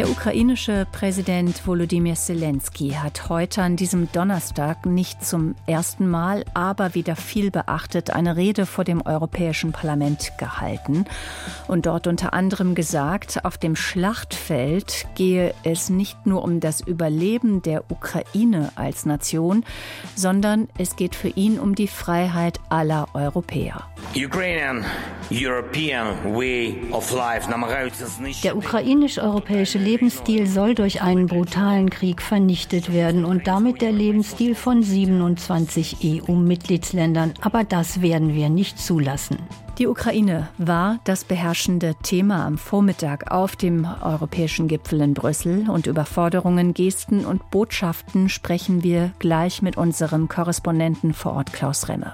Der ukrainische Präsident Volodymyr Zelensky hat heute an diesem Donnerstag nicht zum ersten Mal, aber wieder viel beachtet eine Rede vor dem Europäischen Parlament gehalten und dort unter anderem gesagt, auf dem Schlachtfeld gehe es nicht nur um das Überleben der Ukraine als Nation, sondern es geht für ihn um die Freiheit aller Europäer. Der ukrainisch-europäische Lebensstil soll durch einen brutalen Krieg vernichtet werden und damit der Lebensstil von 27 EU-Mitgliedsländern. Aber das werden wir nicht zulassen. Die Ukraine war das beherrschende Thema am Vormittag auf dem europäischen Gipfel in Brüssel und über Forderungen, Gesten und Botschaften sprechen wir gleich mit unserem Korrespondenten vor Ort Klaus Remme.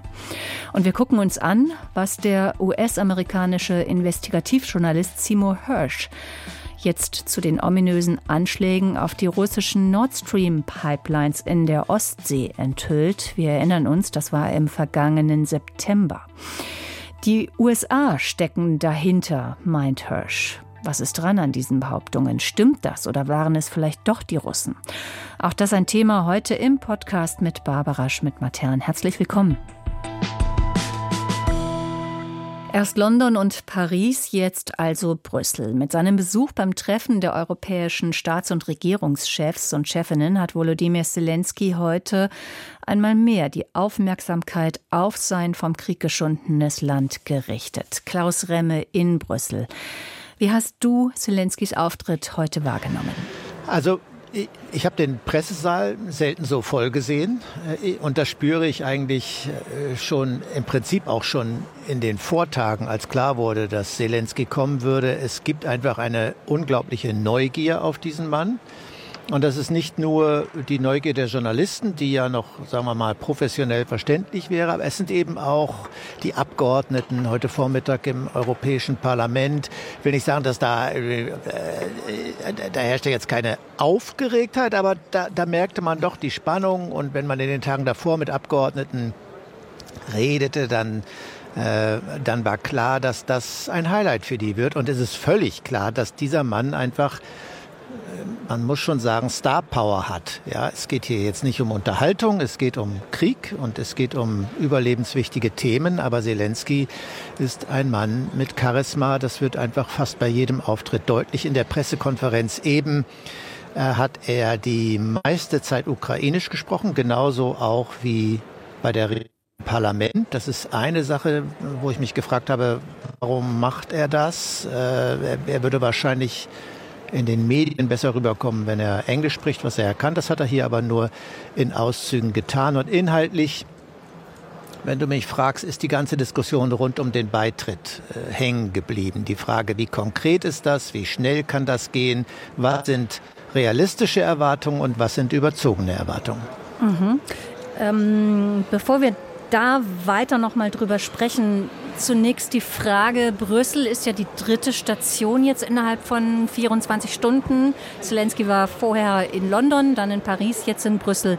Und wir gucken uns an, was der US-amerikanische Investigativjournalist Seymour Hirsch jetzt zu den ominösen Anschlägen auf die russischen Nord Stream Pipelines in der Ostsee enthüllt. Wir erinnern uns, das war im vergangenen September. Die USA stecken dahinter, meint Hirsch. Was ist dran an diesen Behauptungen? Stimmt das oder waren es vielleicht doch die Russen? Auch das ein Thema heute im Podcast mit Barbara Schmidt-Matern. Herzlich willkommen. Erst London und Paris, jetzt also Brüssel. Mit seinem Besuch beim Treffen der europäischen Staats- und Regierungschefs und Chefinnen hat Volodymyr Zelensky heute einmal mehr die Aufmerksamkeit auf sein vom Krieg geschundenes Land gerichtet. Klaus Remme in Brüssel. Wie hast du Zelenskys Auftritt heute wahrgenommen? Also ich habe den Pressesaal selten so voll gesehen äh, und das spüre ich eigentlich äh, schon im Prinzip auch schon in den Vortagen, als klar wurde, dass Zelensky kommen würde. Es gibt einfach eine unglaubliche Neugier auf diesen Mann. Und das ist nicht nur die Neugier der Journalisten, die ja noch, sagen wir mal, professionell verständlich wäre, aber es sind eben auch die Abgeordneten heute Vormittag im Europäischen Parlament. Ich will nicht sagen, dass da, äh, da herrschte jetzt keine Aufgeregtheit, aber da, da merkte man doch die Spannung. Und wenn man in den Tagen davor mit Abgeordneten redete, dann äh, dann war klar, dass das ein Highlight für die wird. Und es ist völlig klar, dass dieser Mann einfach man muss schon sagen, Star Power hat. Ja, es geht hier jetzt nicht um Unterhaltung, es geht um Krieg und es geht um überlebenswichtige Themen. Aber Zelensky ist ein Mann mit Charisma. Das wird einfach fast bei jedem Auftritt deutlich. In der Pressekonferenz eben äh, hat er die meiste Zeit ukrainisch gesprochen, genauso auch wie bei der Parlament. Das ist eine Sache, wo ich mich gefragt habe, warum macht er das? Äh, er würde wahrscheinlich in den Medien besser rüberkommen, wenn er Englisch spricht, was er kann. Das hat er hier aber nur in Auszügen getan. Und inhaltlich, wenn du mich fragst, ist die ganze Diskussion rund um den Beitritt äh, hängen geblieben. Die Frage, wie konkret ist das, wie schnell kann das gehen, was sind realistische Erwartungen und was sind überzogene Erwartungen. Mhm. Ähm, bevor wir da weiter noch mal drüber sprechen, zunächst die Frage, Brüssel ist ja die dritte Station jetzt innerhalb von 24 Stunden. Zelensky war vorher in London, dann in Paris, jetzt in Brüssel.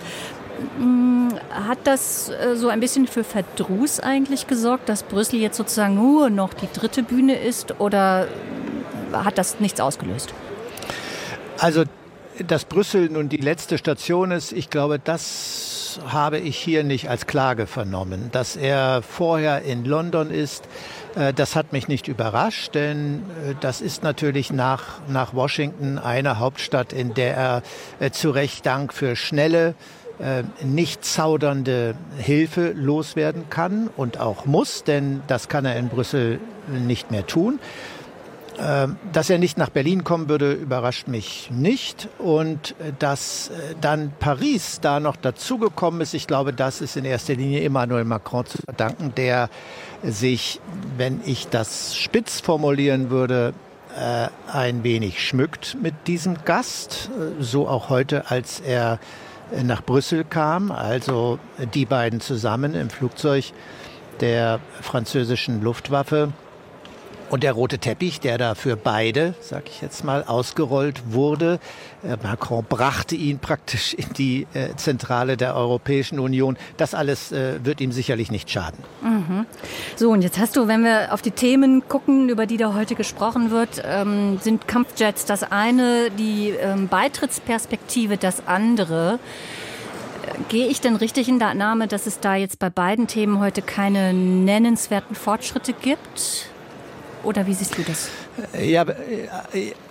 Mm, hat das äh, so ein bisschen für Verdruss eigentlich gesorgt, dass Brüssel jetzt sozusagen nur noch die dritte Bühne ist oder hat das nichts ausgelöst? Also, dass Brüssel nun die letzte Station ist, ich glaube, das habe ich hier nicht als Klage vernommen. Dass er vorher in London ist, äh, das hat mich nicht überrascht, denn äh, das ist natürlich nach, nach Washington eine Hauptstadt, in der er äh, zu Recht Dank für schnelle, nicht zaudernde Hilfe loswerden kann und auch muss, denn das kann er in Brüssel nicht mehr tun. Ähm, dass er nicht nach Berlin kommen würde, überrascht mich nicht. Und äh, dass äh, dann Paris da noch dazugekommen ist, ich glaube, das ist in erster Linie Emmanuel Macron zu verdanken, der sich, wenn ich das spitz formulieren würde, äh, ein wenig schmückt mit diesem Gast. So auch heute, als er nach Brüssel kam, also die beiden zusammen im Flugzeug der französischen Luftwaffe und der rote Teppich, der da für beide, sag ich jetzt mal, ausgerollt wurde, äh, Macron brachte ihn praktisch in die äh, Zentrale der Europäischen Union. Das alles äh, wird ihm sicherlich nicht schaden. Mhm. So, und jetzt hast du, wenn wir auf die Themen gucken, über die da heute gesprochen wird, ähm, sind Kampfjets das eine, die ähm, Beitrittsperspektive das andere. Gehe ich denn richtig in der Annahme, dass es da jetzt bei beiden Themen heute keine nennenswerten Fortschritte gibt? Oder wie siehst du das? Ja,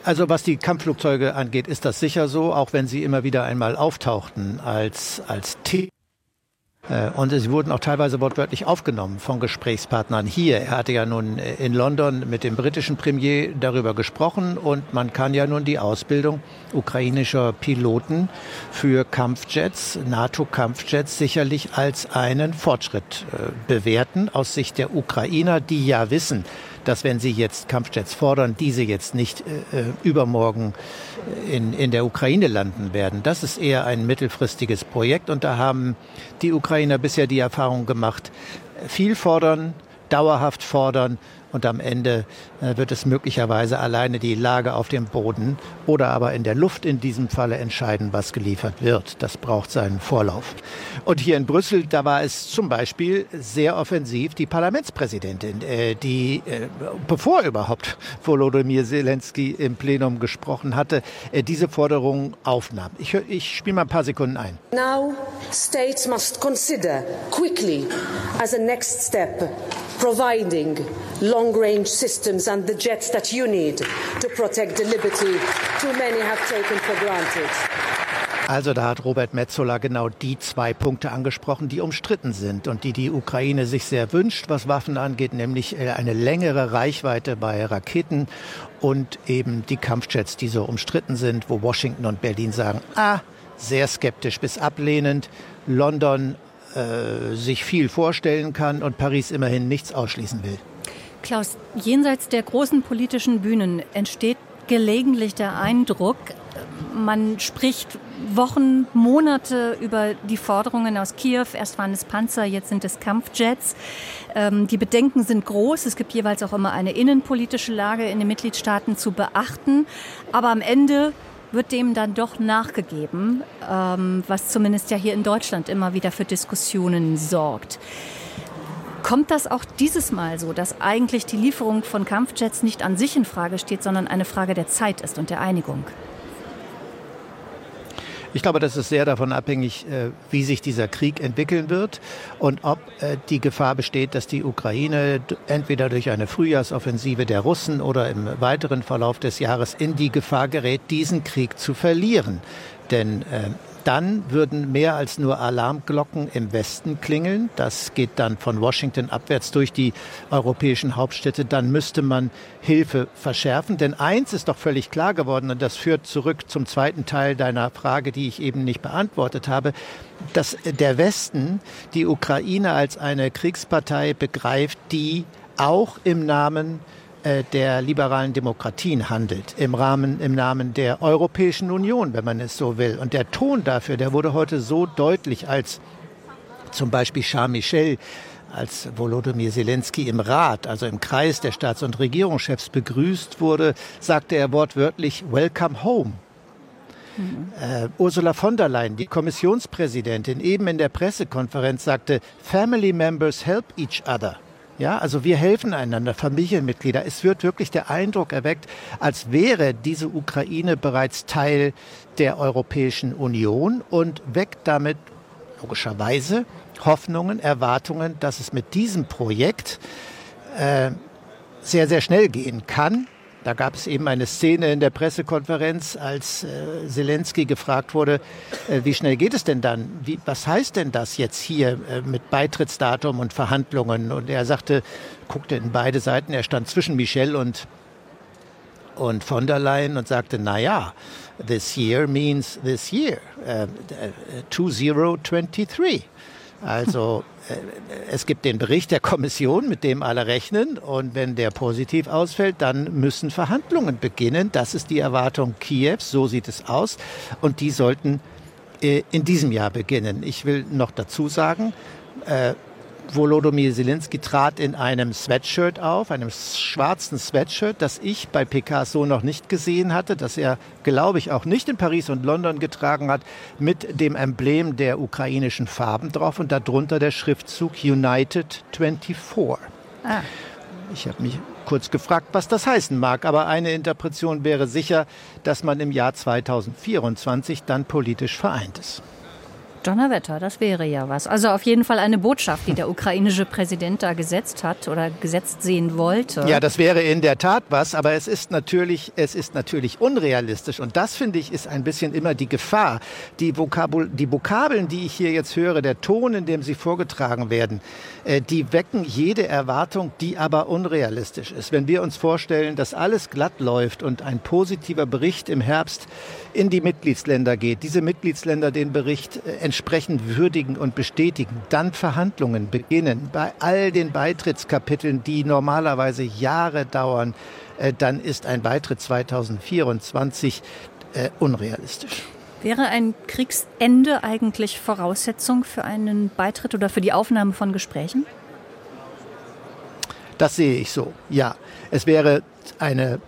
also was die Kampfflugzeuge angeht, ist das sicher so, auch wenn sie immer wieder einmal auftauchten als, als Thema äh, und sie wurden auch teilweise wortwörtlich aufgenommen von Gesprächspartnern hier. Er hatte ja nun äh, in London mit dem britischen Premier darüber gesprochen und man kann ja nun die Ausbildung ukrainischer Piloten für Kampfjets, NATO-Kampfjets sicherlich als einen Fortschritt äh, bewerten aus Sicht der Ukrainer, die ja wissen, dass wenn sie jetzt Kampfjets fordern, diese jetzt nicht äh, übermorgen in, in der Ukraine landen werden. Das ist eher ein mittelfristiges Projekt und da haben die Ukrainer bisher die Erfahrung gemacht, viel fordern, dauerhaft fordern und am Ende äh, wird es möglicherweise alleine die Lage auf dem Boden oder aber in der Luft in diesem Falle entscheiden, was geliefert wird. Das braucht seinen Vorlauf. Und hier in Brüssel, da war es zum Beispiel sehr offensiv die Parlamentspräsidentin, äh, die, äh, bevor überhaupt Volodymyr Zelensky im Plenum gesprochen hatte, diese Forderung aufnahm. Ich, ich spiele mal ein paar Sekunden ein. Now states must consider quickly as a next step providing long-range systems and the jets that you need to protect the liberty too many have taken for granted. Also da hat Robert Metzola genau die zwei Punkte angesprochen, die umstritten sind und die die Ukraine sich sehr wünscht, was Waffen angeht, nämlich äh, eine längere Reichweite bei Raketen und eben die Kampfjets, die so umstritten sind, wo Washington und Berlin sagen, ah, sehr skeptisch bis ablehnend. London äh, sich viel vorstellen kann und Paris immerhin nichts ausschließen will. Klaus, jenseits der großen politischen Bühnen entsteht gelegentlich der Eindruck, man spricht Wochen, Monate über die Forderungen aus Kiew. Erst waren es Panzer, jetzt sind es Kampfjets. Ähm, die Bedenken sind groß. Es gibt jeweils auch immer eine innenpolitische Lage in den Mitgliedstaaten zu beachten. Aber am Ende wird dem dann doch nachgegeben, ähm, was zumindest ja hier in Deutschland immer wieder für Diskussionen sorgt. Kommt das auch dieses Mal so, dass eigentlich die Lieferung von Kampfjets nicht an sich in Frage steht, sondern eine Frage der Zeit ist und der Einigung? Ich glaube, das ist sehr davon abhängig, äh, wie sich dieser Krieg entwickeln wird und ob äh, die Gefahr besteht, dass die Ukraine entweder durch eine Frühjahrsoffensive der Russen oder im weiteren Verlauf des Jahres in die Gefahr gerät, diesen Krieg zu verlieren. Denn äh, dann würden mehr als nur Alarmglocken im Westen klingeln. Das geht dann von Washington abwärts durch die europäischen Hauptstädte. Dann müsste man Hilfe verschärfen. Denn eins ist doch völlig klar geworden, und das führt zurück zum zweiten Teil deiner Frage, die ich eben nicht beantwortet habe, dass der Westen die Ukraine als eine Kriegspartei begreift, die auch im Namen der liberalen Demokratien handelt, im Rahmen, im Namen der Europäischen Union, wenn man es so will. Und der Ton dafür, der wurde heute so deutlich, als zum Beispiel Charles Michel als Volodymyr Zelensky im Rat, also im Kreis der Staats- und Regierungschefs begrüßt wurde, sagte er wortwörtlich Welcome home. Mhm. Äh, Ursula von der Leyen, die Kommissionspräsidentin, eben in der Pressekonferenz sagte, Family members help each other. Ja, also wir helfen einander, Familienmitglieder. Es wird wirklich der Eindruck erweckt, als wäre diese Ukraine bereits Teil der Europäischen Union und weckt damit logischerweise Hoffnungen, Erwartungen, dass es mit diesem Projekt äh, sehr, sehr schnell gehen kann da gab es eben eine Szene in der Pressekonferenz, als äh, Zelensky gefragt wurde, äh, wie schnell geht es denn dann? Wie, was heißt denn das jetzt hier äh, mit Beitrittsdatum und Verhandlungen? Und er sagte, guckte in beide Seiten, er stand zwischen Michel und, und von der Leyen und sagte, na ja, this year means this year, uh, 2023. Also äh, es gibt den Bericht der Kommission, mit dem alle rechnen. Und wenn der positiv ausfällt, dann müssen Verhandlungen beginnen. Das ist die Erwartung Kiews. So sieht es aus. Und die sollten äh, in diesem Jahr beginnen. Ich will noch dazu sagen, äh, Volodymyr Zelensky trat in einem Sweatshirt auf, einem schwarzen Sweatshirt, das ich bei Picasso noch nicht gesehen hatte, das er, glaube ich, auch nicht in Paris und London getragen hat, mit dem Emblem der ukrainischen Farben drauf und darunter der Schriftzug United 24. Ah. Ich habe mich kurz gefragt, was das heißen mag, aber eine Interpretation wäre sicher, dass man im Jahr 2024 dann politisch vereint ist. Donnerwetter, das wäre ja was. Also auf jeden Fall eine Botschaft, die der ukrainische Präsident da gesetzt hat oder gesetzt sehen wollte. Ja, das wäre in der Tat was, aber es ist natürlich, es ist natürlich unrealistisch. Und das finde ich ist ein bisschen immer die Gefahr. Die, Vokabul die Vokabeln, die ich hier jetzt höre, der Ton, in dem sie vorgetragen werden, äh, die wecken jede Erwartung, die aber unrealistisch ist. Wenn wir uns vorstellen, dass alles glatt läuft und ein positiver Bericht im Herbst in die Mitgliedsländer geht, diese Mitgliedsländer den Bericht äh, entsprechend würdigen und bestätigen, dann Verhandlungen beginnen bei all den Beitrittskapiteln, die normalerweise Jahre dauern, äh, dann ist ein Beitritt 2024 äh, unrealistisch. Wäre ein Kriegsende eigentlich Voraussetzung für einen Beitritt oder für die Aufnahme von Gesprächen? Das sehe ich so, ja. Es wäre eine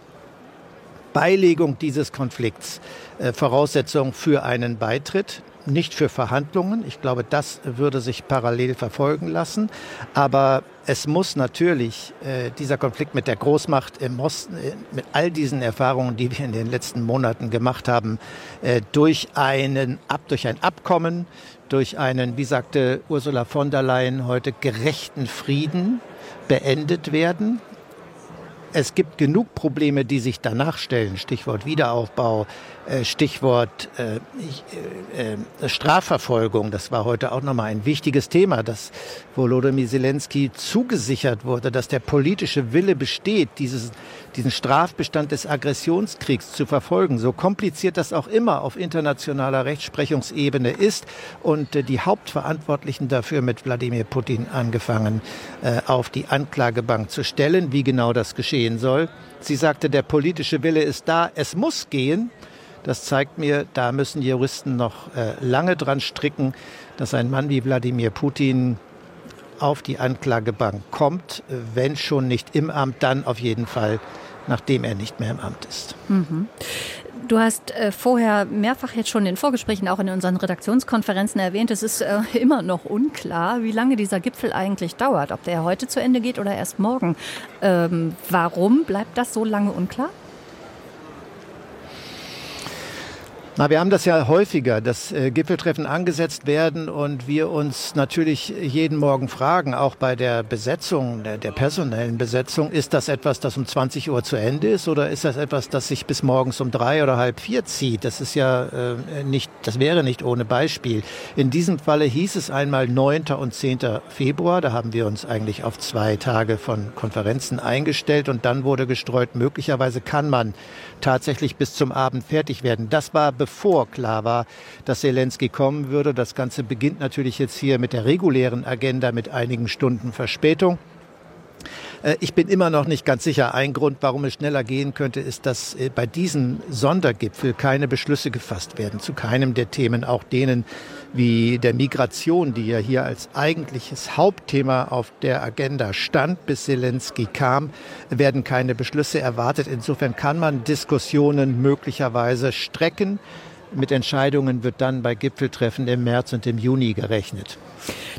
Beilegung dieses Konflikts äh, Voraussetzung für einen Beitritt nicht für Verhandlungen. Ich glaube, das würde sich parallel verfolgen lassen. Aber es muss natürlich äh, dieser Konflikt mit der Großmacht im Osten, äh, mit all diesen Erfahrungen, die wir in den letzten Monaten gemacht haben, äh, durch, einen, ab, durch ein Abkommen, durch einen, wie sagte Ursula von der Leyen heute, gerechten Frieden beendet werden. Es gibt genug Probleme, die sich danach stellen. Stichwort Wiederaufbau, Stichwort äh, äh, äh, Strafverfolgung. Das war heute auch nochmal ein wichtiges Thema, dass Volodymyr Zelensky zugesichert wurde, dass der politische Wille besteht, dieses, diesen Strafbestand des Aggressionskriegs zu verfolgen. So kompliziert das auch immer auf internationaler Rechtsprechungsebene ist und äh, die Hauptverantwortlichen dafür mit Wladimir Putin angefangen äh, auf die Anklagebank zu stellen, wie genau das geschehen soll. Sie sagte, der politische Wille ist da, es muss gehen. Das zeigt mir, da müssen Juristen noch äh, lange dran stricken, dass ein Mann wie Wladimir Putin auf die Anklagebank kommt, wenn schon nicht im Amt, dann auf jeden Fall, nachdem er nicht mehr im Amt ist. Mhm. Du hast äh, vorher mehrfach jetzt schon in Vorgesprächen, auch in unseren Redaktionskonferenzen erwähnt, es ist äh, immer noch unklar, wie lange dieser Gipfel eigentlich dauert, ob der heute zu Ende geht oder erst morgen. Ähm, warum bleibt das so lange unklar? Na, wir haben das ja häufiger, dass äh, Gipfeltreffen angesetzt werden und wir uns natürlich jeden Morgen fragen, auch bei der Besetzung, der, der, personellen Besetzung, ist das etwas, das um 20 Uhr zu Ende ist oder ist das etwas, das sich bis morgens um drei oder halb vier zieht? Das ist ja äh, nicht, das wäre nicht ohne Beispiel. In diesem Falle hieß es einmal 9. und 10. Februar. Da haben wir uns eigentlich auf zwei Tage von Konferenzen eingestellt und dann wurde gestreut, möglicherweise kann man tatsächlich bis zum Abend fertig werden. Das war bevor klar war, dass Zelensky kommen würde. Das Ganze beginnt natürlich jetzt hier mit der regulären Agenda mit einigen Stunden Verspätung. Äh, ich bin immer noch nicht ganz sicher. Ein Grund, warum es schneller gehen könnte, ist, dass äh, bei diesem Sondergipfel keine Beschlüsse gefasst werden. Zu keinem der Themen, auch denen wie der Migration, die ja hier als eigentliches Hauptthema auf der Agenda stand, bis Zelensky kam, werden keine Beschlüsse erwartet. Insofern kann man Diskussionen möglicherweise strecken. Mit Entscheidungen wird dann bei Gipfeltreffen im März und im Juni gerechnet.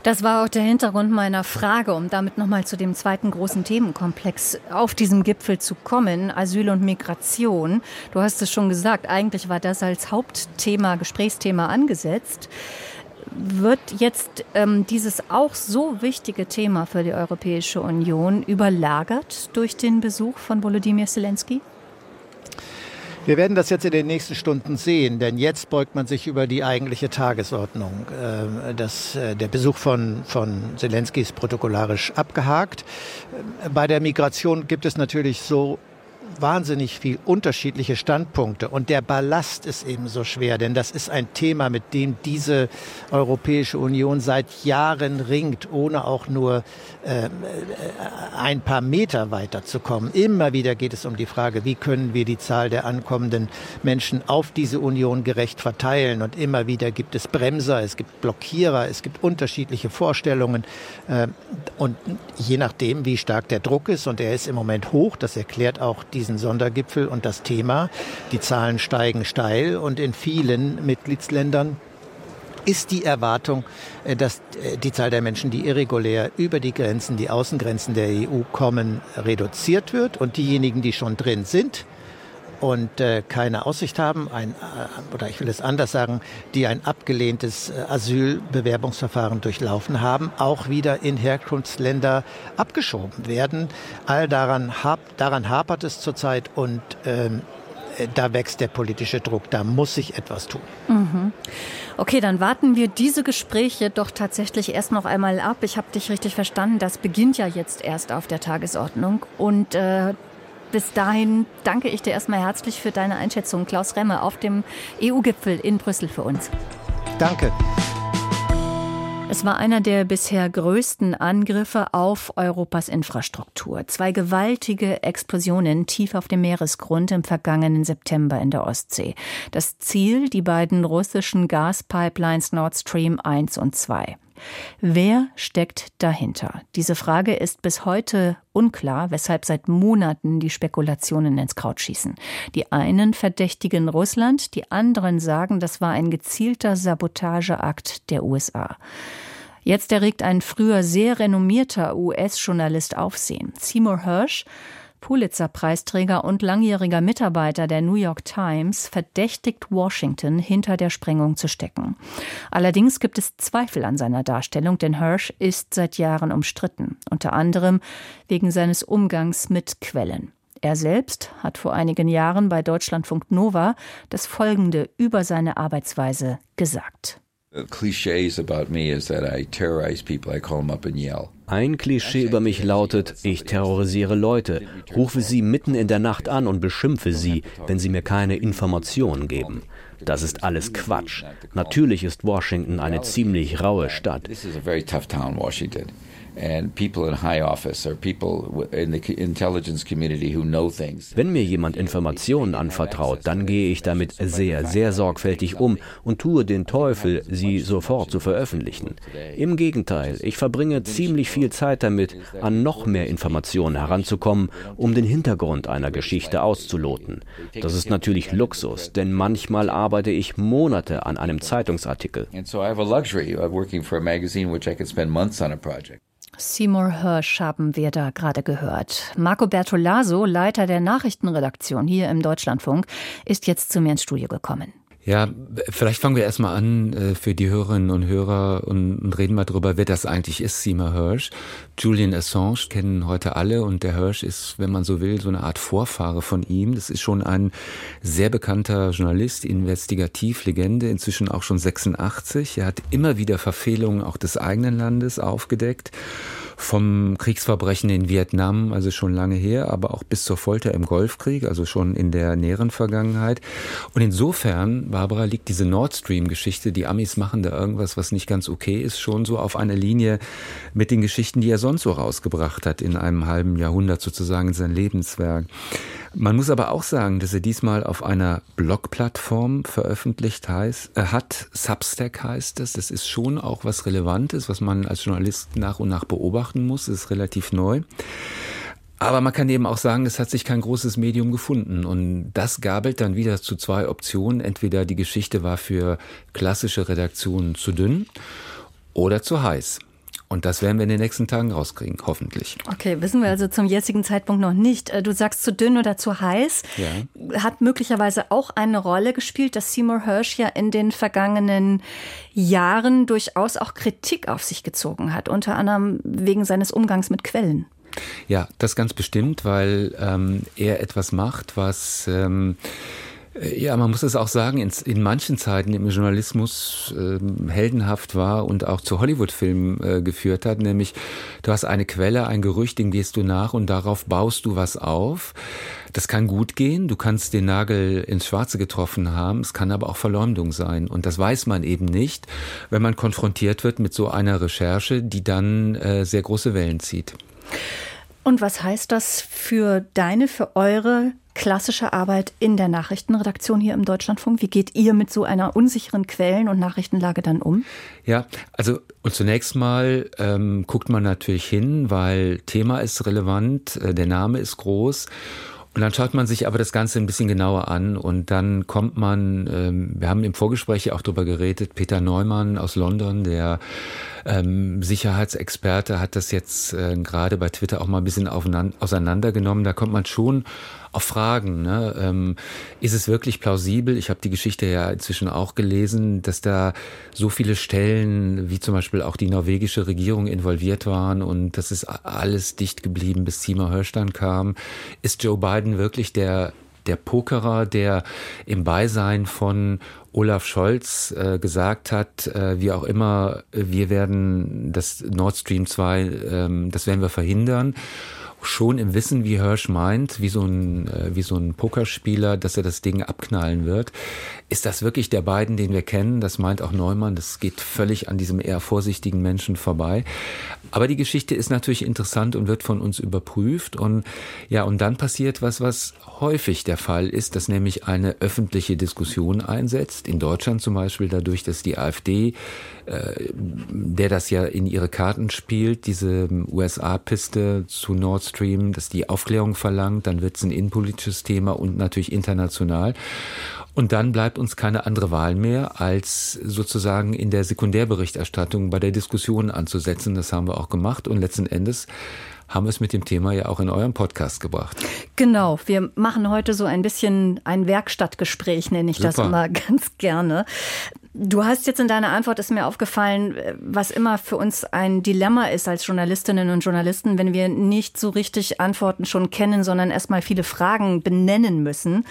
Das war auch der Hintergrund meiner Frage, um damit nochmal zu dem zweiten großen Themenkomplex auf diesem Gipfel zu kommen, Asyl und Migration. Du hast es schon gesagt, eigentlich war das als Hauptthema, Gesprächsthema angesetzt. Wird jetzt ähm, dieses auch so wichtige Thema für die Europäische Union überlagert durch den Besuch von Volodymyr Zelensky? Wir werden das jetzt in den nächsten Stunden sehen, denn jetzt beugt man sich über die eigentliche Tagesordnung. Ähm, das, äh, der Besuch von, von Zelensky ist protokollarisch abgehakt. Bei der Migration gibt es natürlich so wahnsinnig viel unterschiedliche Standpunkte. Und der Ballast ist eben so schwer, denn das ist ein Thema, mit dem diese Europäische Union seit Jahren ringt, ohne auch nur äh, ein paar Meter weiterzukommen. Immer wieder geht es um die Frage, wie können wir die Zahl der ankommenden Menschen auf diese Union gerecht verteilen? Und immer wieder gibt es Bremser, es gibt Blockierer, es gibt unterschiedliche Vorstellungen. Äh, und je nachdem, wie stark der Druck ist und er ist im Moment hoch, das erklärt auch diesen Sondergipfel und das Thema. Die Zahlen steigen steil und in vielen Mitgliedsländern ist die Erwartung, äh, dass äh, die Zahl der Menschen, die irregulär über die Grenzen, die Außengrenzen der EU kommen, reduziert wird und diejenigen, die schon drin sind, und äh, keine Aussicht haben, ein, äh, oder ich will es anders sagen, die ein abgelehntes äh, Asylbewerbungsverfahren durchlaufen haben, auch wieder in Herkunftsländer abgeschoben werden. All daran, hab, daran hapert es zurzeit und ähm, äh, da wächst der politische Druck. Da muss sich etwas tun. Mhm. Okay, dann warten wir diese Gespräche doch tatsächlich erst noch einmal ab. Ich habe dich richtig verstanden. Das beginnt ja jetzt erst auf der Tagesordnung. Und äh, bis dahin danke ich dir erstmal herzlich für deine Einschätzung, Klaus Remme, auf dem EU-Gipfel in Brüssel für uns. Danke. Es war einer der bisher größten Angriffe auf Europas Infrastruktur. Zwei gewaltige Explosionen tief auf dem Meeresgrund im vergangenen September in der Ostsee. Das Ziel, die beiden russischen Gaspipelines Nord Stream 1 und 2. Wer steckt dahinter? Diese Frage ist bis heute unklar, weshalb seit Monaten die Spekulationen ins Kraut schießen. Die einen verdächtigen Russland, die anderen sagen, das war ein gezielter Sabotageakt der USA. Jetzt erregt ein früher sehr renommierter US-Journalist Aufsehen. Seymour Hirsch Pulitzer-Preisträger und langjähriger Mitarbeiter der New York Times verdächtigt Washington, hinter der Sprengung zu stecken. Allerdings gibt es Zweifel an seiner Darstellung, denn Hirsch ist seit Jahren umstritten, unter anderem wegen seines Umgangs mit Quellen. Er selbst hat vor einigen Jahren bei Deutschlandfunk Nova das Folgende über seine Arbeitsweise gesagt. Ein Klischee über mich lautet, ich terrorisiere Leute, rufe sie mitten in der Nacht an und beschimpfe sie, wenn sie mir keine Informationen geben. Das ist alles Quatsch. Natürlich ist Washington eine ziemlich raue Stadt and people in high office or people in the intelligence community who know things. Wenn mir jemand Informationen anvertraut, dann gehe ich damit sehr, sehr sorgfältig um und tue den Teufel, sie sofort zu veröffentlichen. Im Gegenteil, ich verbringe ziemlich viel Zeit damit, an noch mehr Informationen heranzukommen, um den Hintergrund einer Geschichte auszuloten. Das ist natürlich Luxus, denn manchmal arbeite ich Monate an einem Zeitungsartikel. And so I have a luxury of working for a magazine which I can spend months on a project. Seymour Hirsch haben wir da gerade gehört. Marco Bertolaso, Leiter der Nachrichtenredaktion hier im Deutschlandfunk, ist jetzt zu mir ins Studio gekommen. Ja, vielleicht fangen wir erstmal an äh, für die Hörerinnen und Hörer und, reden mal drüber, wer das eigentlich ist, Seymour Hirsch. Julian Assange kennen heute alle und der Hirsch ist, wenn man so will, so eine Art Vorfahre von ihm. Das ist schon ein sehr bekannter Journalist, Investigativlegende, inzwischen auch schon 86. Er hat immer wieder Verfehlungen auch des eigenen Landes aufgedeckt vom Kriegsverbrechen in Vietnam, also schon lange her, aber auch bis zur Folter im Golfkrieg, also schon in der näheren Vergangenheit. Und insofern, Barbara, liegt diese Nord Stream-Geschichte, die Amis machen da irgendwas, was nicht ganz okay ist, schon so auf einer Linie mit den Geschichten, die er sonst so rausgebracht hat in einem halben Jahrhundert sozusagen in sein Lebenswerk. Man muss aber auch sagen, dass er diesmal auf einer Blogplattform veröffentlicht heißt, äh, hat. Substack heißt es. Das ist schon auch was Relevantes, was man als Journalist nach und nach beobachten muss. Das ist relativ neu. Aber man kann eben auch sagen, es hat sich kein großes Medium gefunden. Und das gabelt dann wieder zu zwei Optionen. Entweder die Geschichte war für klassische Redaktionen zu dünn oder zu heiß. Und das werden wir in den nächsten Tagen rauskriegen, hoffentlich. Okay, wissen wir also zum jetzigen Zeitpunkt noch nicht. Äh, du sagst zu dünn oder zu heiß. Ja. Hat möglicherweise auch eine Rolle gespielt, dass Seymour Hirsch ja in den vergangenen Jahren durchaus auch Kritik auf sich gezogen hat, unter anderem wegen seines Umgangs mit Quellen. Ja, das ganz bestimmt, weil ähm, er etwas macht, was ähm, Äh, ja, man muss es auch sagen, in, in manchen Zeiten im Journalismus äh, heldenhaft war und auch zu Hollywood-Filmen äh, geführt hat, nämlich du hast eine Quelle, ein Gerücht, dem gehst du nach und darauf baust du was auf. Das kann gut gehen, du kannst den Nagel ins Schwarze getroffen haben, es kann aber auch Verleumdung sein. Und das weiß man eben nicht, wenn man konfrontiert wird mit so einer Recherche, die dann äh, sehr große Wellen zieht. Und was heißt das für deine, für eure klassische Arbeit in der Nachrichtenredaktion hier im Deutschlandfunk? Wie geht ihr mit so einer unsicheren Quellen- und Nachrichtenlage dann um? Ja, also und zunächst mal ähm, guckt man natürlich hin, weil Thema ist relevant, äh, der Name ist groß und dann schaut man sich aber das Ganze ein bisschen genauer an und dann kommt man, ähm, wir haben im Vorgespräch auch darüber geredet, Peter Neumann aus London, der ähm, Sicherheitsexperte, hat das jetzt äh, gerade bei Twitter auch mal ein bisschen auseinandergenommen. Da kommt man schon auf Fragen. Ne? Ähm, ist es wirklich plausibel? Ich habe die Geschichte ja inzwischen auch gelesen, dass da so viele Stellen, wie zum Beispiel auch die norwegische Regierung involviert waren und das ist alles dicht geblieben, bis Seymour dann kam. Ist Joe Biden wirklich der der Pokerer, der im Beisein von Olaf Scholz äh, gesagt hat, äh, wie auch immer, wir werden das Nord Stream 2, ähm, das werden wir verhindern schon im Wissen, wie Hirsch meint, wie so ein, äh, wie so ein Pokerspieler, dass er das Ding abknallen wird. Ist das wirklich der beiden, den wir kennen? Das meint auch Neumann. Das geht völlig an diesem eher vorsichtigen Menschen vorbei. Aber die Geschichte ist natürlich interessant und wird von uns überprüft. Und ja, und dann passiert was, was häufig der Fall ist, dass nämlich eine öffentliche Diskussion einsetzt. In Deutschland zum Beispiel dadurch, dass die AfD, äh, der das ja in ihre Karten spielt, diese USA-Piste zu Nord Stream, dass die Aufklärung verlangt, dann wird es ein innenpolitisches Thema und natürlich international. Und dann bleibt uns keine andere Wahl mehr, als sozusagen in der Sekundärberichterstattung bei der Diskussion anzusetzen. Das haben wir auch gemacht und letzten Endes haben wir es mit dem Thema ja auch in eurem Podcast gebracht. Genau, wir machen heute so ein bisschen ein Werkstattgespräch, nenne ich Super. das immer ganz gerne. Du hast jetzt in deiner Antwort ist mir aufgefallen, was immer für uns ein Dilemma ist als Journalistinnen und Journalisten, wenn wir nicht so richtig Antworten schon kennen, sondern erstmal viele Fragen benennen müssen.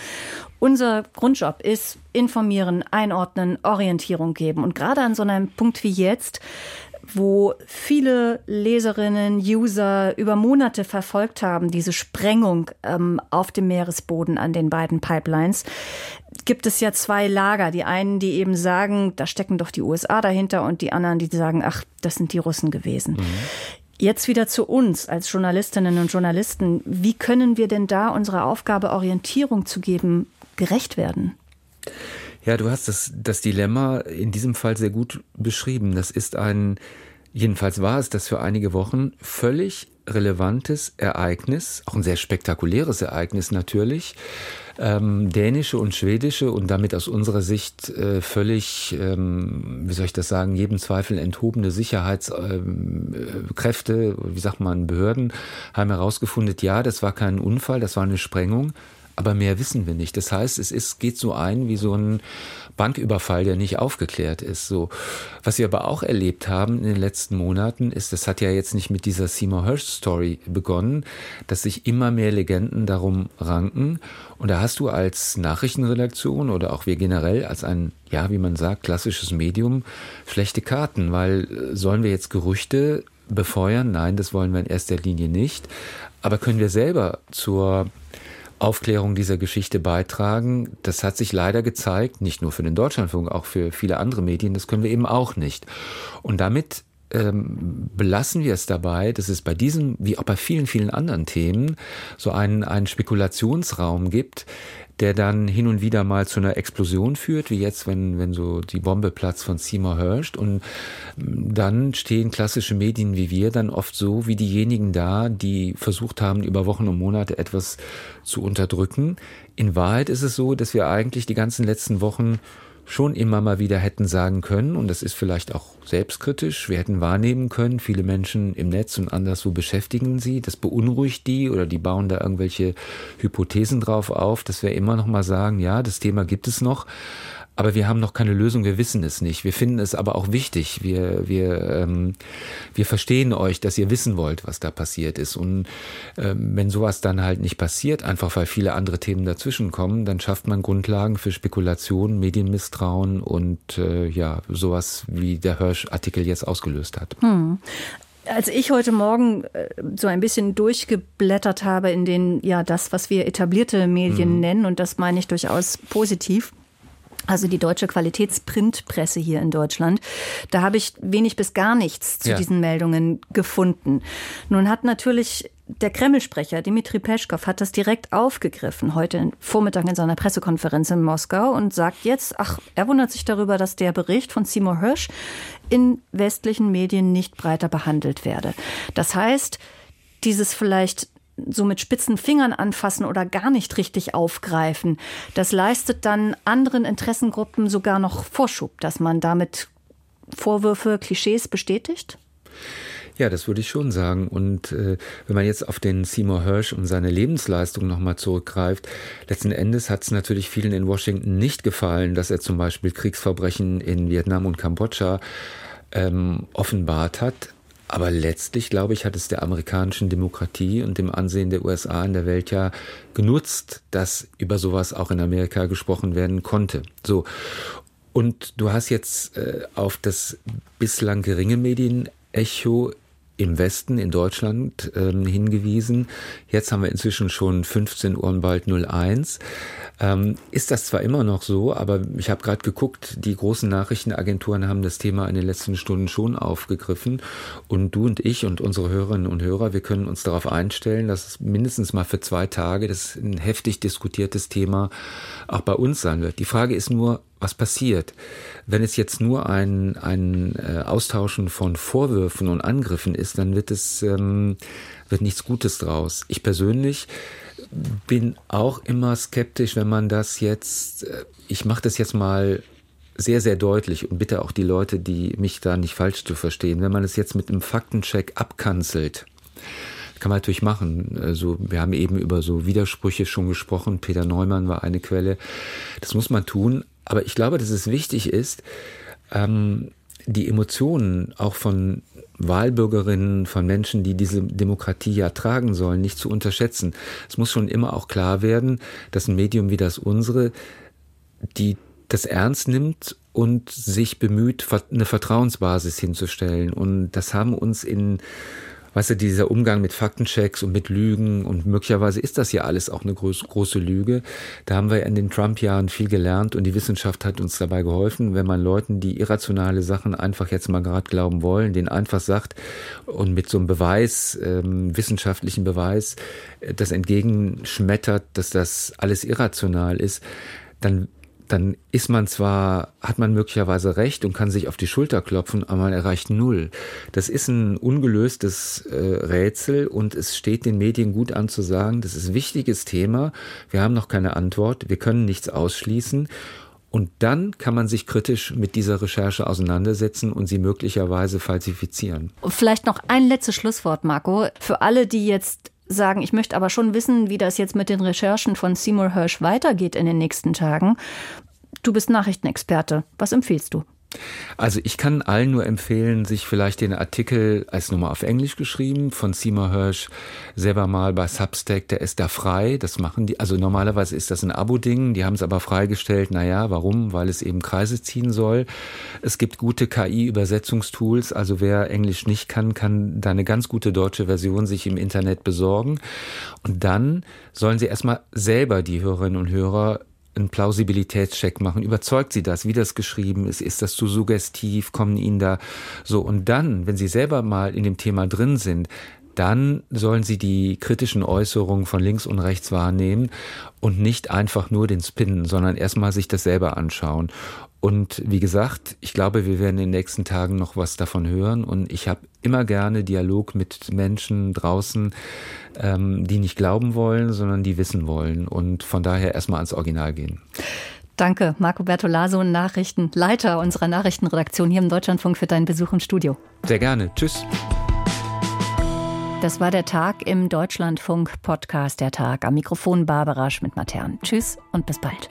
Unser Grundjob ist informieren, einordnen, Orientierung geben. Und gerade an so einem Punkt wie jetzt wo viele Leserinnen, User über Monate verfolgt haben, diese Sprengung ähm, auf dem Meeresboden an den beiden Pipelines, gibt es ja zwei Lager. Die einen, die eben sagen, da stecken doch die USA dahinter und die anderen, die sagen, ach, das sind die Russen gewesen. Mhm. Jetzt wieder zu uns als Journalistinnen und Journalisten. Wie können wir denn da unserer Aufgabe, Orientierung zu geben, gerecht werden? Ja, du hast das, das Dilemma in diesem Fall sehr gut beschrieben. Das ist ein, jedenfalls war es das für einige Wochen, völlig relevantes Ereignis, auch ein sehr spektakuläres Ereignis natürlich. Ähm, dänische und schwedische und damit aus unserer Sicht äh, völlig, ähm, wie soll ich das sagen, jedem Zweifel enthobene Sicherheitskräfte, ähm, äh, wie sagt man, Behörden haben herausgefunden, ja, das war kein Unfall, das war eine Sprengung aber mehr wissen wir nicht. Das heißt, es ist, geht so ein wie so ein Banküberfall, der nicht aufgeklärt ist. So. Was wir aber auch erlebt haben in den letzten Monaten ist, das hat ja jetzt nicht mit dieser Seymour Hirsch Story begonnen, dass sich immer mehr Legenden darum ranken. Und da hast du als Nachrichtenredaktion oder auch wir generell als ein, ja, wie man sagt, klassisches Medium schlechte Karten, weil äh, sollen wir jetzt Gerüchte befeuern? Nein, das wollen wir in erster Linie nicht. Aber können wir selber zur Aufklärung dieser Geschichte beitragen. Das hat sich leider gezeigt, nicht nur für den Deutschlandfunk, auch für viele andere Medien, das können wir eben auch nicht. Und damit ähm, belassen wir es dabei, dass es bei diesem, wie auch bei vielen, vielen anderen Themen, so einen, einen Spekulationsraum gibt, der dann hin und wieder mal zu einer Explosion führt, wie jetzt, wenn, wenn so die Bombe platzt von Seymour Hirsch. Und dann stehen klassische Medien wie wir dann oft so wie diejenigen da, die versucht haben, über Wochen und Monate etwas zu unterdrücken. In Wahrheit ist es so, dass wir eigentlich die ganzen letzten Wochen schon immer mal wieder hätten sagen können, und das ist vielleicht auch selbstkritisch, wir hätten wahrnehmen können, viele Menschen im Netz und anderswo beschäftigen sie, das beunruhigt die oder die bauen da irgendwelche Hypothesen drauf auf, dass wir immer noch mal sagen, ja, das Thema gibt es noch, aber wir haben noch keine Lösung, wir wissen es nicht. Wir finden es aber auch wichtig. Wir, wir, ähm, wir verstehen euch, dass ihr wissen wollt, was da passiert ist. Und ähm, wenn sowas dann halt nicht passiert, einfach weil viele andere Themen dazwischen kommen, dann schafft man Grundlagen für Spekulation, Medienmisstrauen und äh, ja, sowas wie der Hirsch-Artikel jetzt ausgelöst hat. Hm als ich heute Morgen äh, so ein bisschen durchgeblättert habe in den, ja, das, was wir etablierte Medien mhm. nennen, und das meine ich durchaus positiv, also die deutsche Qualitätsprintpresse hier in Deutschland. Da habe ich wenig bis gar nichts zu ja. diesen Meldungen gefunden. Nun hat natürlich der Kreml-Sprecher Dmitri Peschkow hat das direkt aufgegriffen heute Vormittag in seiner Pressekonferenz in Moskau und sagt jetzt, ach, er wundert sich darüber, dass der Bericht von Seymour Hirsch in westlichen Medien nicht breiter behandelt werde. Das heißt, dieses vielleicht so mit spitzen Fingern anfassen oder gar nicht richtig aufgreifen. Das leistet dann anderen Interessengruppen sogar noch Vorschub, dass man damit Vorwürfe, Klischees bestätigt? Ja, das würde ich schon sagen. Und äh, wenn man jetzt auf den Seymour Hirsch und seine Lebensleistung nochmal zurückgreift, letzten Endes hat es natürlich vielen in Washington nicht gefallen, dass er zum Beispiel Kriegsverbrechen in Vietnam und Kambodscha ähm, offenbart hat. Aber letztlich, glaube ich, hat es der amerikanischen Demokratie und dem Ansehen der USA in der Welt ja genutzt, dass über sowas auch in Amerika gesprochen werden konnte. So. Und du hast jetzt äh, auf das bislang geringe Medienecho im Westen, in Deutschland ähm, hingewiesen. Jetzt haben wir inzwischen schon 15 Uhr und bald 01. Ähm, ist das zwar immer noch so, aber ich habe gerade geguckt, die großen Nachrichtenagenturen haben das Thema in den letzten Stunden schon aufgegriffen. Und du und ich und unsere Hörerinnen und Hörer, wir können uns darauf einstellen, dass es mindestens mal für zwei Tage das ein heftig diskutiertes Thema auch bei uns sein wird. Die Frage ist nur, was passiert? Wenn es jetzt nur ein, ein äh, Austauschen von Vorwürfen und Angriffen ist, dann wird es ähm, wird nichts Gutes draus. Ich persönlich bin auch immer skeptisch, wenn man das jetzt, äh, ich mache das jetzt mal sehr, sehr deutlich und bitte auch die Leute, die mich da nicht falsch zu verstehen, wenn man es jetzt mit einem Faktencheck abkanzelt, kann man natürlich machen. Also wir haben eben über so Widersprüche schon gesprochen. Peter Neumann war eine Quelle. Das muss man tun. Aber ich glaube, dass es wichtig ist, ähm, die Emotionen auch von Wahlbürgerinnen, von Menschen, die diese Demokratie ja tragen sollen, nicht zu unterschätzen. Es muss schon immer auch klar werden, dass ein Medium wie das unsere, die das ernst nimmt und sich bemüht, eine Vertrauensbasis hinzustellen. Und das haben uns in weißt du, dieser Umgang mit Faktenchecks und mit Lügen und möglicherweise ist das ja alles auch eine groß, große Lüge. Da haben wir in den Trump-Jahren viel gelernt und die Wissenschaft hat uns dabei geholfen, wenn man Leuten, die irrationale Sachen einfach jetzt mal gerade glauben wollen, den einfach sagt und mit so einem Beweis, ähm, wissenschaftlichen Beweis, äh, das entgegenschmettert, dass das alles irrational ist, dann dann ist man zwar, hat man möglicherweise recht und kann sich auf die Schulter klopfen, aber man erreicht null. Das ist ein ungelöstes äh, Rätsel und es steht den Medien gut an zu sagen, das ist ein wichtiges Thema, wir haben noch keine Antwort, wir können nichts ausschließen. Und dann kann man sich kritisch mit dieser Recherche auseinandersetzen und sie möglicherweise falsifizieren. Vielleicht noch ein letztes Schlusswort, Marco. Für alle, die jetzt sagen, ich möchte aber schon wissen, wie das jetzt mit den Recherchen von Seymour Hirsch weitergeht in den nächsten Tagen. Du bist Nachrichtenexperte. Was empfiehlst du? Also ich kann allen nur empfehlen, sich vielleicht den Artikel als Nummer auf Englisch geschrieben von Seymour Hirsch selber mal bei Substack, der ist da frei. Das machen die. Also normalerweise ist das ein Abo-Ding. Die haben es aber freigestellt. Naja, warum? Weil es eben Kreise ziehen soll. Es gibt gute KI-Übersetzungstools. Also wer Englisch nicht kann, kann da eine ganz gute deutsche Version sich im Internet besorgen. Und dann sollen sie erstmal selber die Hörerinnen und Hörer einen Plausibilitätscheck machen. Überzeugt Sie das, wie das geschrieben ist? Ist das zu suggestiv? Kommen Ihnen da so? Und dann, wenn Sie selber mal in dem Thema drin sind, dann sollen Sie die kritischen Äußerungen von links und rechts wahrnehmen und nicht einfach nur den Spinnen, sondern erstmal sich das selber anschauen. Und wie gesagt, ich glaube, wir werden in den nächsten Tagen noch was davon hören. Und ich habe immer gerne Dialog mit Menschen draußen, ähm, die nicht glauben wollen, sondern die wissen wollen. Und von daher erstmal ans Original gehen. Danke, Marco Bertolaso, Nachrichtenleiter unserer Nachrichtenredaktion hier im Deutschlandfunk für deinen Besuch im Studio. Sehr gerne. Tschüss. Das war der Tag im Deutschlandfunk Podcast der Tag. Am Mikrofon Barbara Schmidt-Matern. Tschüss und bis bald.